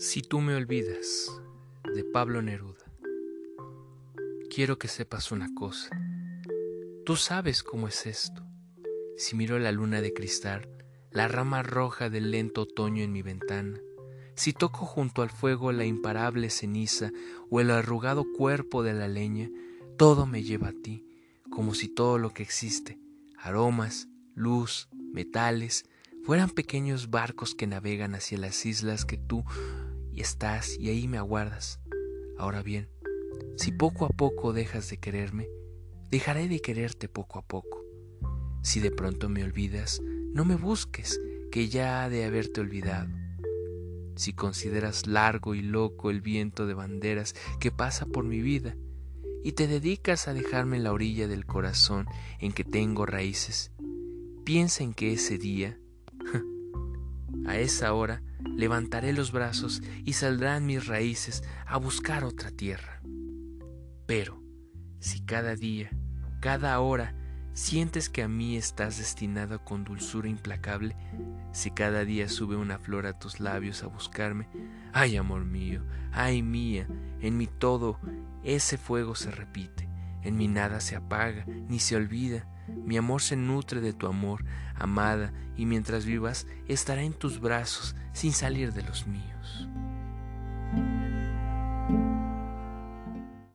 Si tú me olvidas, de Pablo Neruda. Quiero que sepas una cosa. Tú sabes cómo es esto. Si miro la luna de cristal, la rama roja del lento otoño en mi ventana, si toco junto al fuego la imparable ceniza o el arrugado cuerpo de la leña, todo me lleva a ti, como si todo lo que existe, aromas, luz, metales, fueran pequeños barcos que navegan hacia las islas que tú y estás y ahí me aguardas. Ahora bien, si poco a poco dejas de quererme, dejaré de quererte poco a poco. Si de pronto me olvidas, no me busques, que ya ha de haberte olvidado. Si consideras largo y loco el viento de banderas que pasa por mi vida, y te dedicas a dejarme en la orilla del corazón en que tengo raíces, piensa en que ese día, a esa hora, levantaré los brazos y saldrán mis raíces a buscar otra tierra. Pero, si cada día, cada hora, sientes que a mí estás destinado con dulzura implacable, si cada día sube una flor a tus labios a buscarme, ay amor mío, ay mía, en mi todo ese fuego se repite, en mi nada se apaga ni se olvida, mi amor se nutre de tu amor, amada, y mientras vivas estará en tus brazos sin salir de los míos.